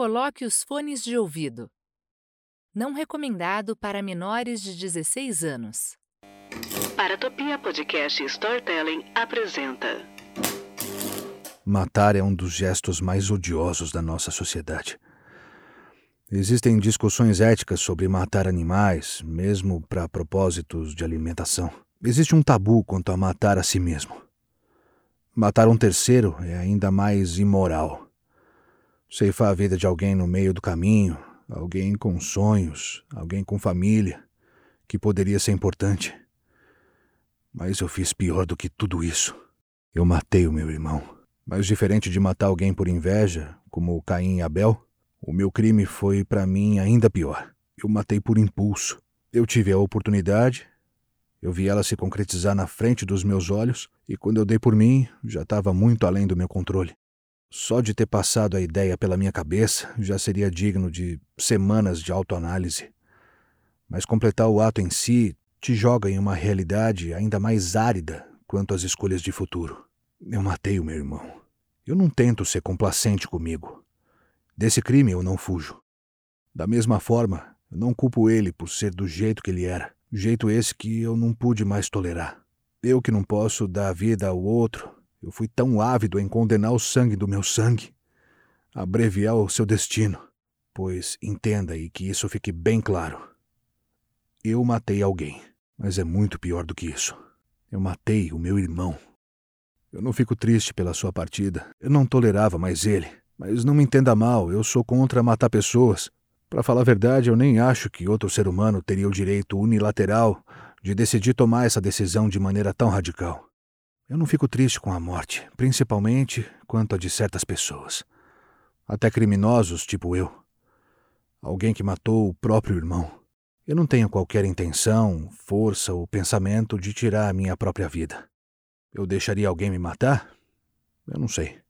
coloque os fones de ouvido. Não recomendado para menores de 16 anos. Paratopia Podcast Storytelling apresenta. Matar é um dos gestos mais odiosos da nossa sociedade. Existem discussões éticas sobre matar animais, mesmo para propósitos de alimentação. Existe um tabu quanto a matar a si mesmo. Matar um terceiro é ainda mais imoral. Ceifar a vida de alguém no meio do caminho, alguém com sonhos, alguém com família, que poderia ser importante. Mas eu fiz pior do que tudo isso. Eu matei o meu irmão. Mas diferente de matar alguém por inveja, como Caim e Abel, o meu crime foi para mim ainda pior. Eu matei por impulso. Eu tive a oportunidade, eu vi ela se concretizar na frente dos meus olhos, e quando eu dei por mim, já estava muito além do meu controle. Só de ter passado a ideia pela minha cabeça já seria digno de semanas de autoanálise. Mas completar o ato em si te joga em uma realidade ainda mais árida quanto às escolhas de futuro. Eu matei o meu irmão. Eu não tento ser complacente comigo. Desse crime eu não fujo. Da mesma forma, eu não culpo ele por ser do jeito que ele era, jeito esse que eu não pude mais tolerar. Eu que não posso dar vida ao outro, eu fui tão ávido em condenar o sangue do meu sangue, abreviar o seu destino, pois entenda e que isso fique bem claro. Eu matei alguém, mas é muito pior do que isso. Eu matei o meu irmão. Eu não fico triste pela sua partida. Eu não tolerava mais ele. Mas não me entenda mal, eu sou contra matar pessoas. Para falar a verdade, eu nem acho que outro ser humano teria o direito unilateral de decidir tomar essa decisão de maneira tão radical. Eu não fico triste com a morte, principalmente quanto a de certas pessoas. Até criminosos, tipo eu. Alguém que matou o próprio irmão. Eu não tenho qualquer intenção, força ou pensamento de tirar a minha própria vida. Eu deixaria alguém me matar? Eu não sei.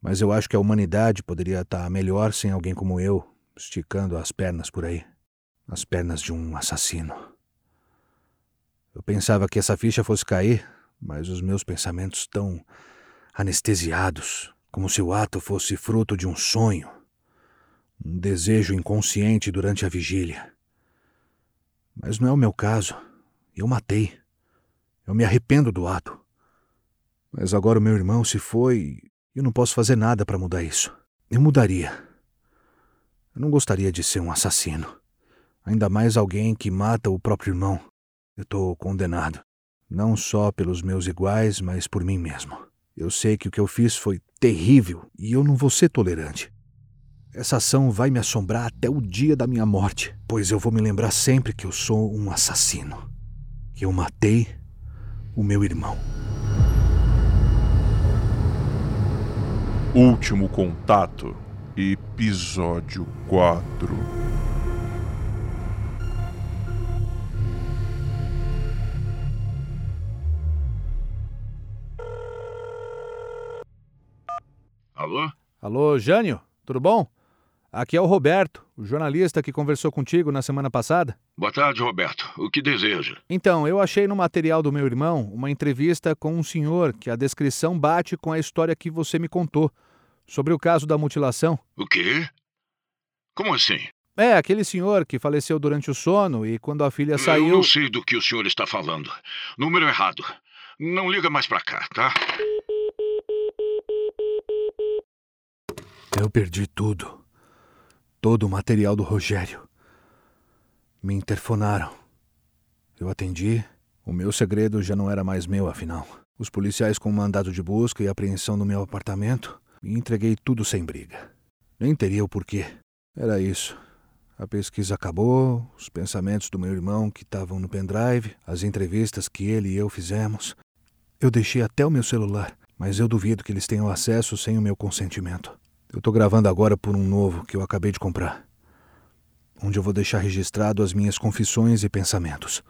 Mas eu acho que a humanidade poderia estar melhor sem alguém como eu, esticando as pernas por aí as pernas de um assassino. Eu pensava que essa ficha fosse cair mas os meus pensamentos estão anestesiados, como se o ato fosse fruto de um sonho, um desejo inconsciente durante a vigília. Mas não é o meu caso. Eu matei. Eu me arrependo do ato. Mas agora o meu irmão se foi e eu não posso fazer nada para mudar isso. Eu mudaria. Eu não gostaria de ser um assassino. Ainda mais alguém que mata o próprio irmão. Eu estou condenado não só pelos meus iguais, mas por mim mesmo. Eu sei que o que eu fiz foi terrível e eu não vou ser tolerante. Essa ação vai me assombrar até o dia da minha morte, pois eu vou me lembrar sempre que eu sou um assassino, que eu matei o meu irmão. Último Contato, Episódio 4 Alô? Jânio, tudo bom? Aqui é o Roberto, o jornalista que conversou contigo na semana passada. Boa tarde, Roberto. O que deseja? Então, eu achei no material do meu irmão uma entrevista com um senhor que a descrição bate com a história que você me contou sobre o caso da mutilação. O quê? Como assim? É, aquele senhor que faleceu durante o sono e quando a filha saiu. Eu não sei do que o senhor está falando. Número errado. Não liga mais pra cá, tá? Eu perdi tudo. Todo o material do Rogério. Me interfonaram. Eu atendi. O meu segredo já não era mais meu, afinal. Os policiais com mandado de busca e apreensão no meu apartamento. Me entreguei tudo sem briga. Nem teria o porquê. Era isso. A pesquisa acabou, os pensamentos do meu irmão que estavam no pendrive, as entrevistas que ele e eu fizemos. Eu deixei até o meu celular, mas eu duvido que eles tenham acesso sem o meu consentimento. Eu estou gravando agora por um novo que eu acabei de comprar, onde eu vou deixar registrado as minhas confissões e pensamentos.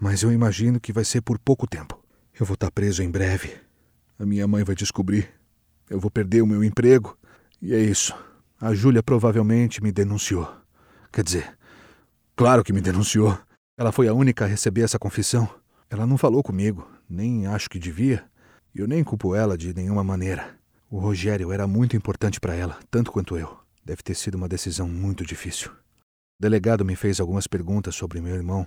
Mas eu imagino que vai ser por pouco tempo. Eu vou estar preso em breve. A minha mãe vai descobrir. Eu vou perder o meu emprego. E é isso. A Júlia provavelmente me denunciou. Quer dizer, claro que me denunciou. Ela foi a única a receber essa confissão. Ela não falou comigo, nem acho que devia. Eu nem culpo ela de nenhuma maneira. O Rogério era muito importante para ela, tanto quanto eu. Deve ter sido uma decisão muito difícil. O delegado me fez algumas perguntas sobre meu irmão,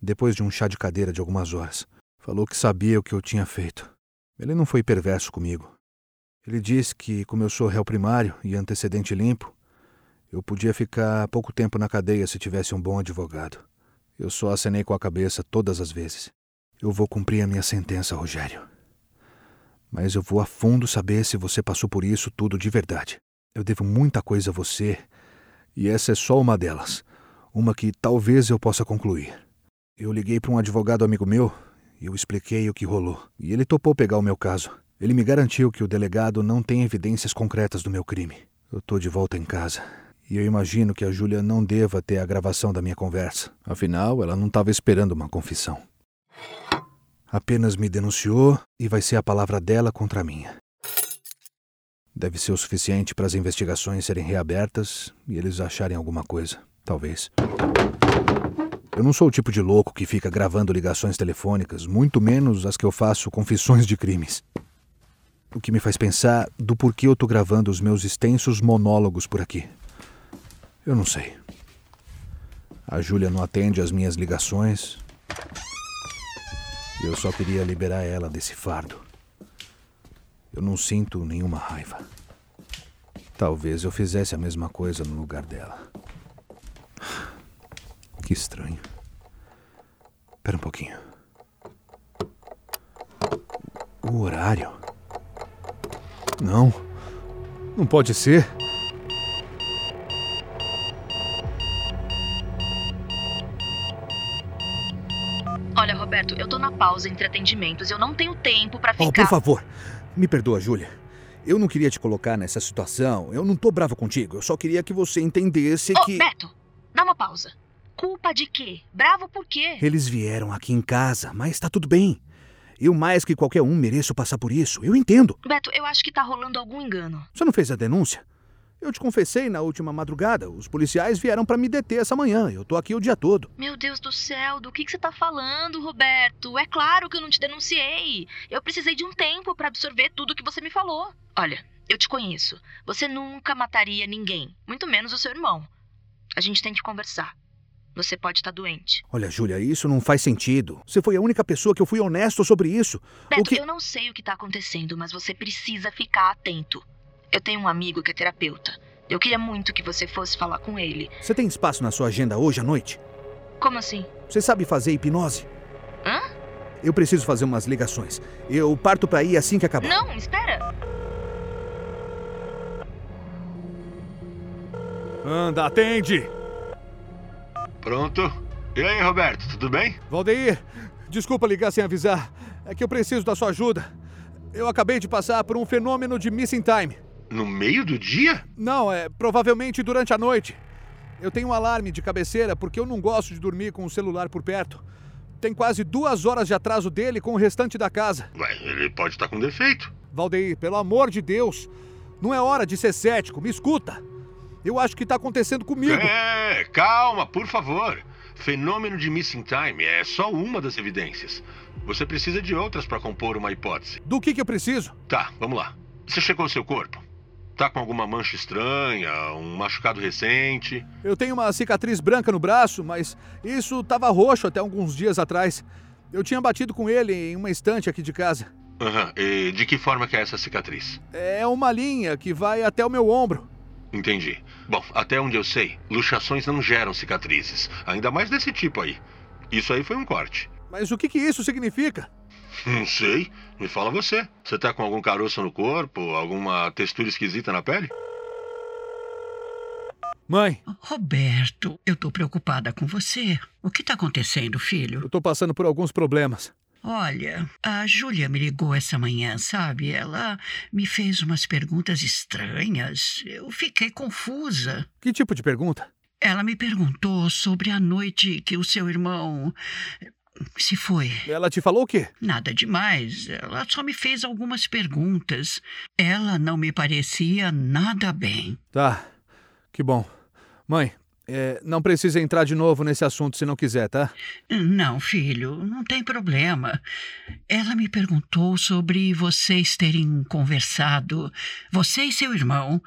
depois de um chá de cadeira de algumas horas. Falou que sabia o que eu tinha feito. Ele não foi perverso comigo. Ele disse que, como eu sou réu primário e antecedente limpo, eu podia ficar pouco tempo na cadeia se tivesse um bom advogado. Eu só acenei com a cabeça todas as vezes. Eu vou cumprir a minha sentença, Rogério. Mas eu vou a fundo saber se você passou por isso tudo de verdade. Eu devo muita coisa a você, e essa é só uma delas. Uma que talvez eu possa concluir. Eu liguei para um advogado amigo meu e eu expliquei o que rolou. E ele topou pegar o meu caso. Ele me garantiu que o delegado não tem evidências concretas do meu crime. Eu tô de volta em casa e eu imagino que a Júlia não deva ter a gravação da minha conversa. Afinal, ela não estava esperando uma confissão. Apenas me denunciou e vai ser a palavra dela contra a minha. Deve ser o suficiente para as investigações serem reabertas e eles acharem alguma coisa. Talvez. Eu não sou o tipo de louco que fica gravando ligações telefônicas, muito menos as que eu faço confissões de crimes. O que me faz pensar do porquê eu tô gravando os meus extensos monólogos por aqui. Eu não sei. A Júlia não atende às minhas ligações. Eu só queria liberar ela desse fardo. Eu não sinto nenhuma raiva. Talvez eu fizesse a mesma coisa no lugar dela. Que estranho. Espera um pouquinho. O horário? Não. Não pode ser. Olha, Roberto, eu tô na pausa entre atendimentos. Eu não tenho tempo Oh, ficar. por favor, me perdoa, Júlia. Eu não queria te colocar nessa situação. Eu não tô bravo contigo. Eu só queria que você entendesse Ô, que. Beto, dá uma pausa. Culpa de quê? Bravo por quê? Eles vieram aqui em casa, mas tá tudo bem. Eu, mais que qualquer um, mereço passar por isso. Eu entendo. Beto, eu acho que tá rolando algum engano. Você não fez a denúncia? Eu te confessei na última madrugada. Os policiais vieram pra me deter essa manhã. Eu tô aqui o dia todo. Meu Deus do céu, do que, que você tá falando, Roberto? É claro que eu não te denunciei. Eu precisei de um tempo pra absorver tudo que você me falou. Olha, eu te conheço. Você nunca mataria ninguém, muito menos o seu irmão. A gente tem que conversar. Você pode estar doente. Olha, Júlia, isso não faz sentido. Você foi a única pessoa que eu fui honesto sobre isso. Beto, que- eu não sei o que tá acontecendo, mas você precisa ficar atento. Eu tenho um amigo que é terapeuta. Eu queria muito que você fosse falar com ele. Você tem espaço na sua agenda hoje à noite? Como assim? Você sabe fazer hipnose? Hã? Eu preciso fazer umas ligações. Eu parto pra ir assim que acabar. Não, espera. Anda, atende! Pronto? E aí, Roberto, tudo bem? Valdeir, desculpa ligar sem avisar. É que eu preciso da sua ajuda. Eu acabei de passar por um fenômeno de missing time. No meio do dia? Não, é provavelmente durante a noite. Eu tenho um alarme de cabeceira porque eu não gosto de dormir com o celular por perto. Tem quase duas horas de atraso dele com o restante da casa. Ué, ele pode estar com defeito. Valdeir, pelo amor de Deus, não é hora de ser cético, me escuta. Eu acho que tá acontecendo comigo. É, calma, por favor. Fenômeno de missing time é só uma das evidências. Você precisa de outras para compor uma hipótese. Do que que eu preciso? Tá, vamos lá. Você checou seu corpo? Tá com alguma mancha estranha, um machucado recente? Eu tenho uma cicatriz branca no braço, mas isso tava roxo até alguns dias atrás. Eu tinha batido com ele em uma estante aqui de casa. Aham, e de que forma que é essa cicatriz? É uma linha que vai até o meu ombro. Entendi. Bom, até onde eu sei, luxações não geram cicatrizes, ainda mais desse tipo aí. Isso aí foi um corte. Mas o que que isso significa? Não sei. Me fala você. Você tá com algum caroço no corpo? Alguma textura esquisita na pele? Mãe, Roberto, eu tô preocupada com você. O que tá acontecendo, filho? eu tô passando por alguns problemas. Olha, a Júlia me ligou essa manhã, sabe? Ela me fez umas perguntas estranhas. Eu fiquei confusa. Que tipo de pergunta? Ela me perguntou sobre a noite que o seu irmão se foi. Ela te falou o quê? Nada demais. Ela só me fez algumas perguntas. Ela não me parecia nada bem. Tá, que bom. Mãe, é, não precisa entrar de novo nesse assunto se não quiser, tá? Não, filho, não tem problema. Ela me perguntou sobre vocês terem conversado, você e seu irmão,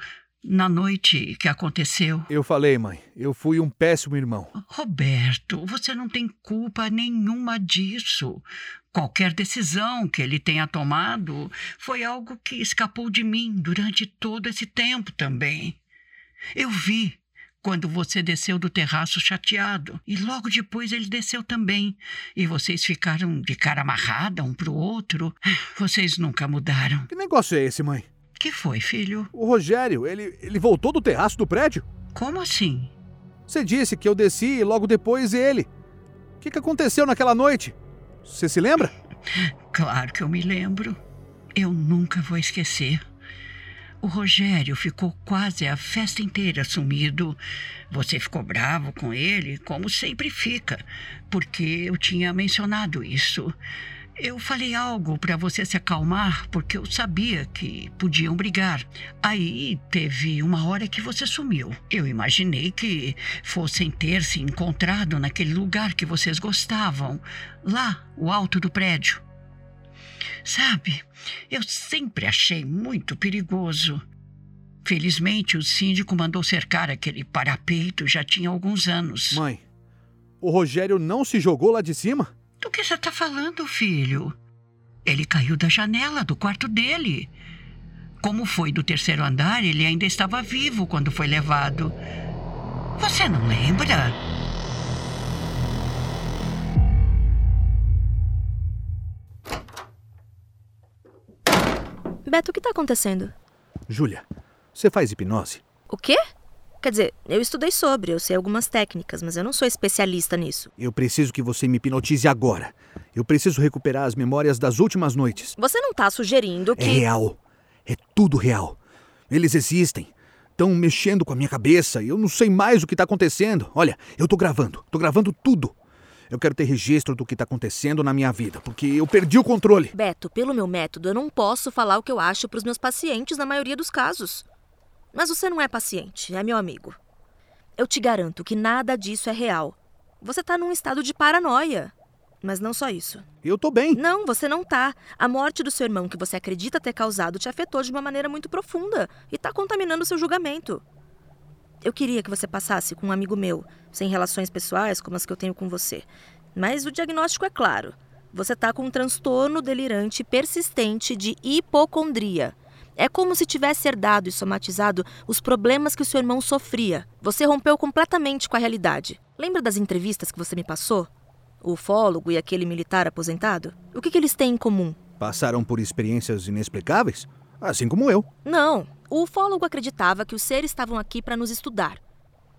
na noite que aconteceu. Eu falei, mãe, eu fui um péssimo irmão. Roberto, você não tem culpa nenhuma disso. Qualquer decisão que ele tenha tomado foi algo que escapou de mim durante todo esse tempo também. Eu vi quando você desceu do terraço chateado e logo depois ele desceu também. E vocês ficaram de cara amarrada um para o outro. Vocês nunca mudaram. Que negócio é esse, mãe? Que foi, filho? O Rogério, ele, ele voltou do terraço do prédio? Como assim? Você disse que eu desci e logo depois ele. O que, que aconteceu naquela noite? Você se lembra? Claro que eu me lembro. Eu nunca vou esquecer. O Rogério ficou quase a festa inteira sumido. Você ficou bravo com ele, como sempre fica, porque eu tinha mencionado isso. Eu falei algo para você se acalmar porque eu sabia que podiam brigar. Aí teve uma hora que você sumiu. Eu imaginei que fossem ter se encontrado naquele lugar que vocês gostavam, lá, o alto do prédio. Sabe, eu sempre achei muito perigoso. Felizmente, o síndico mandou cercar aquele parapeito já tinha alguns anos. Mãe, o Rogério não se jogou lá de cima? Do que você está falando, filho? Ele caiu da janela do quarto dele. Como foi do terceiro andar, ele ainda estava vivo quando foi levado. Você não lembra? Beto, o que está acontecendo? Júlia, você faz hipnose? O quê? Quer dizer, eu estudei sobre, eu sei algumas técnicas, mas eu não sou especialista nisso. Eu preciso que você me hipnotize agora. Eu preciso recuperar as memórias das últimas noites. Você não tá sugerindo que. É real. É tudo real. Eles existem. Estão mexendo com a minha cabeça e eu não sei mais o que está acontecendo. Olha, eu tô gravando. Tô gravando tudo. Eu quero ter registro do que está acontecendo na minha vida, porque eu perdi o controle. Beto, pelo meu método, eu não posso falar o que eu acho para os meus pacientes na maioria dos casos. Mas você não é paciente, é meu amigo. Eu te garanto que nada disso é real. Você tá num estado de paranoia. Mas não só isso. Eu tô bem. Não, você não tá. A morte do seu irmão que você acredita ter causado te afetou de uma maneira muito profunda e tá contaminando seu julgamento. Eu queria que você passasse com um amigo meu, sem relações pessoais como as que eu tenho com você. Mas o diagnóstico é claro. Você tá com um transtorno delirante persistente de hipocondria. É como se tivesse herdado e somatizado os problemas que o seu irmão sofria. Você rompeu completamente com a realidade. Lembra das entrevistas que você me passou? O ufólogo e aquele militar aposentado? O que, que eles têm em comum? Passaram por experiências inexplicáveis? Assim como eu. Não. O ufólogo acreditava que os seres estavam aqui para nos estudar,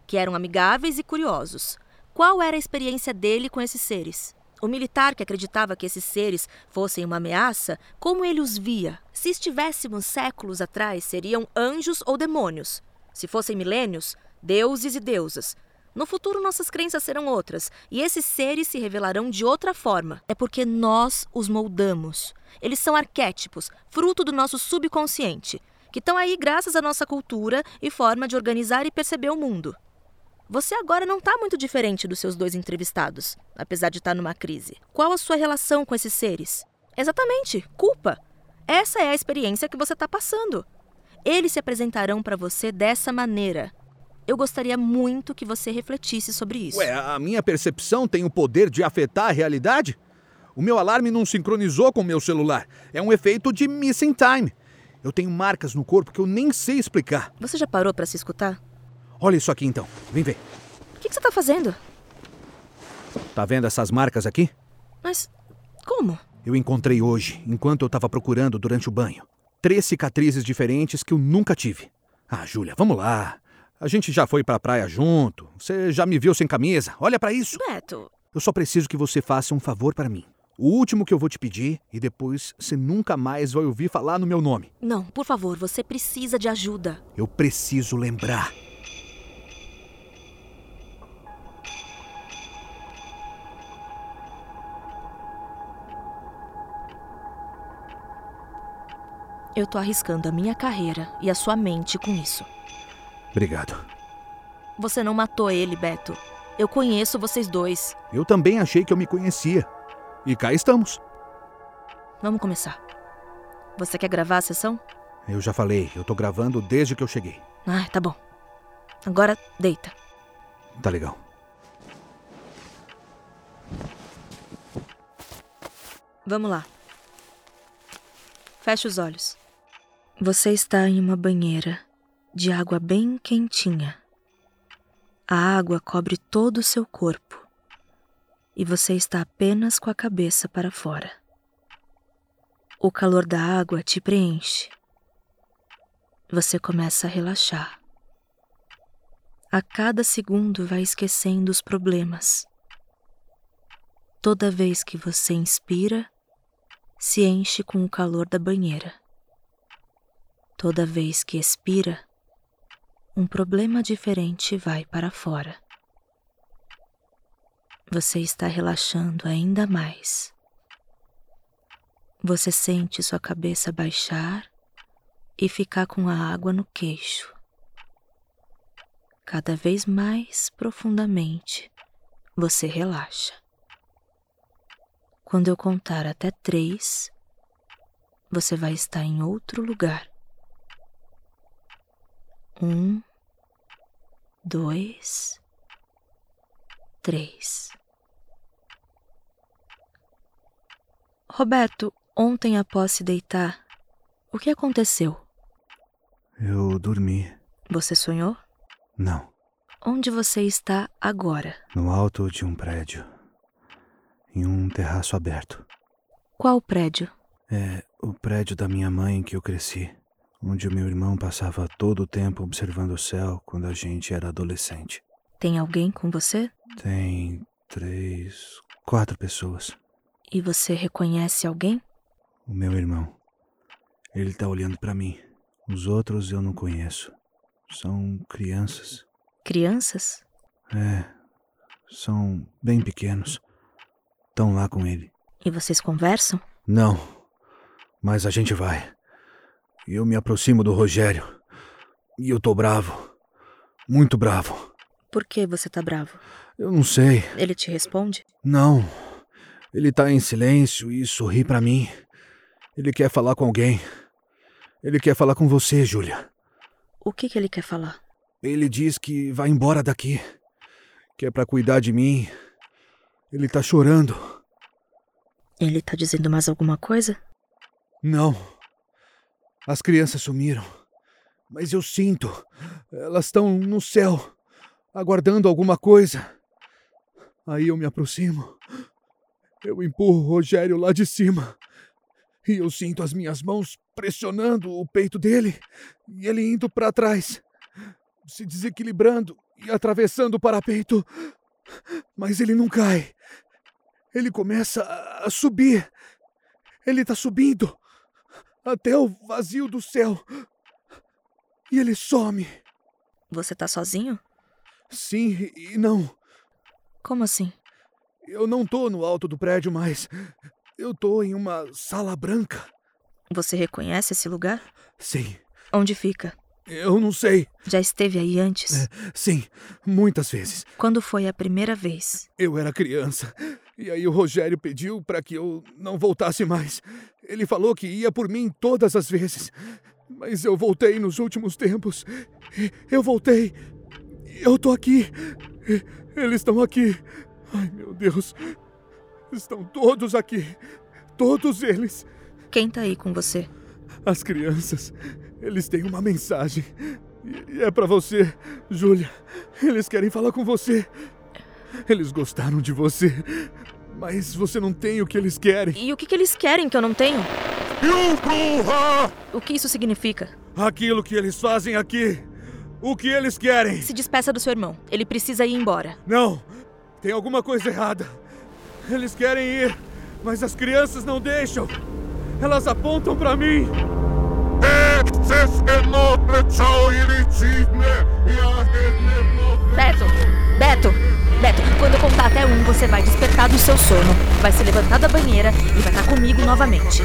que eram amigáveis e curiosos. Qual era a experiência dele com esses seres? O militar que acreditava que esses seres fossem uma ameaça, como ele os via? Se estivéssemos séculos atrás, seriam anjos ou demônios. Se fossem milênios, deuses e deusas. No futuro, nossas crenças serão outras, e esses seres se revelarão de outra forma. É porque nós os moldamos. Eles são arquétipos, fruto do nosso subconsciente, que estão aí graças à nossa cultura e forma de organizar e perceber o mundo. Você agora não está muito diferente dos seus dois entrevistados, apesar de estar tá numa crise. Qual a sua relação com esses seres? Exatamente, culpa. Essa é a experiência que você está passando. Eles se apresentarão para você dessa maneira. Eu gostaria muito que você refletisse sobre isso. Ué, a minha percepção tem o poder de afetar a realidade? O meu alarme não sincronizou com o meu celular. É um efeito de missing time. Eu tenho marcas no corpo que eu nem sei explicar. Você já parou para se escutar? Olha isso aqui então. Vem ver. O que, que você está fazendo? Tá vendo essas marcas aqui? Mas como? Eu encontrei hoje, enquanto eu estava procurando durante o banho. Três cicatrizes diferentes que eu nunca tive. Ah, Júlia, vamos lá. A gente já foi pra praia junto. Você já me viu sem camisa. Olha para isso. Beto. Eu só preciso que você faça um favor para mim. O último que eu vou te pedir e depois você nunca mais vai ouvir falar no meu nome. Não, por favor, você precisa de ajuda. Eu preciso lembrar. Eu tô arriscando a minha carreira e a sua mente com isso. Obrigado. Você não matou ele, Beto. Eu conheço vocês dois. Eu também achei que eu me conhecia. E cá estamos. Vamos começar. Você quer gravar a sessão? Eu já falei, eu tô gravando desde que eu cheguei. Ah, tá bom. Agora deita. Tá legal. Vamos lá. Feche os olhos. Você está em uma banheira de água bem quentinha. A água cobre todo o seu corpo e você está apenas com a cabeça para fora. O calor da água te preenche. Você começa a relaxar. A cada segundo vai esquecendo os problemas. Toda vez que você inspira, se enche com o calor da banheira. Toda vez que expira, um problema diferente vai para fora. Você está relaxando ainda mais. Você sente sua cabeça baixar e ficar com a água no queixo. Cada vez mais profundamente você relaxa. Quando eu contar até três, você vai estar em outro lugar. Um, dois, três. Roberto, ontem após se deitar, o que aconteceu? Eu dormi. Você sonhou? Não. Onde você está agora? No alto de um prédio. Em um terraço aberto. Qual prédio? É o prédio da minha mãe que eu cresci. Onde o meu irmão passava todo o tempo observando o céu quando a gente era adolescente. Tem alguém com você? Tem três, quatro pessoas. E você reconhece alguém? O meu irmão. Ele tá olhando para mim. Os outros eu não conheço. São crianças. Crianças? É. São bem pequenos. Estão lá com ele. E vocês conversam? Não. Mas a gente vai. E eu me aproximo do Rogério. E eu tô bravo. Muito bravo. Por que você tá bravo? Eu não sei. Ele te responde? Não. Ele tá em silêncio e sorri para mim. Ele quer falar com alguém. Ele quer falar com você, Júlia. O que, que ele quer falar? Ele diz que vai embora daqui. Que é pra cuidar de mim. Ele tá chorando. Ele tá dizendo mais alguma coisa? Não. As crianças sumiram. Mas eu sinto. Elas estão no céu, aguardando alguma coisa. Aí eu me aproximo. Eu empurro o Rogério lá de cima. E eu sinto as minhas mãos pressionando o peito dele e ele indo para trás, se desequilibrando e atravessando o parapeito. Mas ele não cai. Ele começa a subir. Ele está subindo até o vazio do céu. E ele some. Você tá sozinho? Sim e não. Como assim? Eu não tô no alto do prédio mais. Eu tô em uma sala branca. Você reconhece esse lugar? Sim. Onde fica? Eu não sei. Já esteve aí antes? É, sim, muitas vezes. Quando foi a primeira vez? Eu era criança. E aí o Rogério pediu para que eu não voltasse mais. Ele falou que ia por mim todas as vezes. Mas eu voltei nos últimos tempos. Eu voltei. Eu tô aqui. Eles estão aqui. Ai, meu Deus. Estão todos aqui. Todos eles. Quem tá aí com você? As crianças. Eles têm uma mensagem. E é para você, Júlia. Eles querem falar com você. Eles gostaram de você. Mas você não tem o que eles querem. E o que, que eles querem que eu não tenho? Yukuha! O que isso significa? Aquilo que eles fazem aqui. O que eles querem. Se despeça do seu irmão. Ele precisa ir embora. Não. Tem alguma coisa errada. Eles querem ir, mas as crianças não deixam. Elas apontam para mim. Beto! Beto! Beto, quando eu contar até um, você vai despertar do seu sono. Vai se levantar da banheira e vai estar comigo novamente.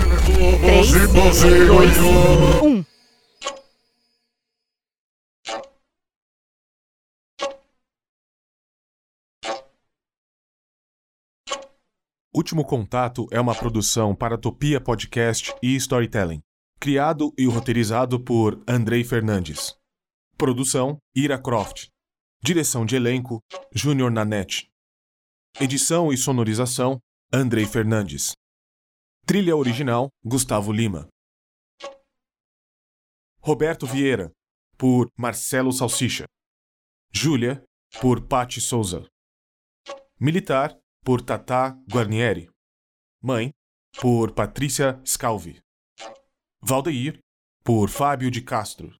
Três, dois, um. Último Contato é uma produção para Topia Podcast e Storytelling. Criado e roteirizado por Andrei Fernandes. Produção: Ira Croft. Direção de elenco: Júnior Nanete. Edição e sonorização: Andrei Fernandes. Trilha original: Gustavo Lima. Roberto Vieira, por Marcelo Salsicha. Júlia, por Patti Souza. Militar, por Tata Guarnieri. Mãe, por Patrícia Scalvi. Valdeir, por Fábio de Castro.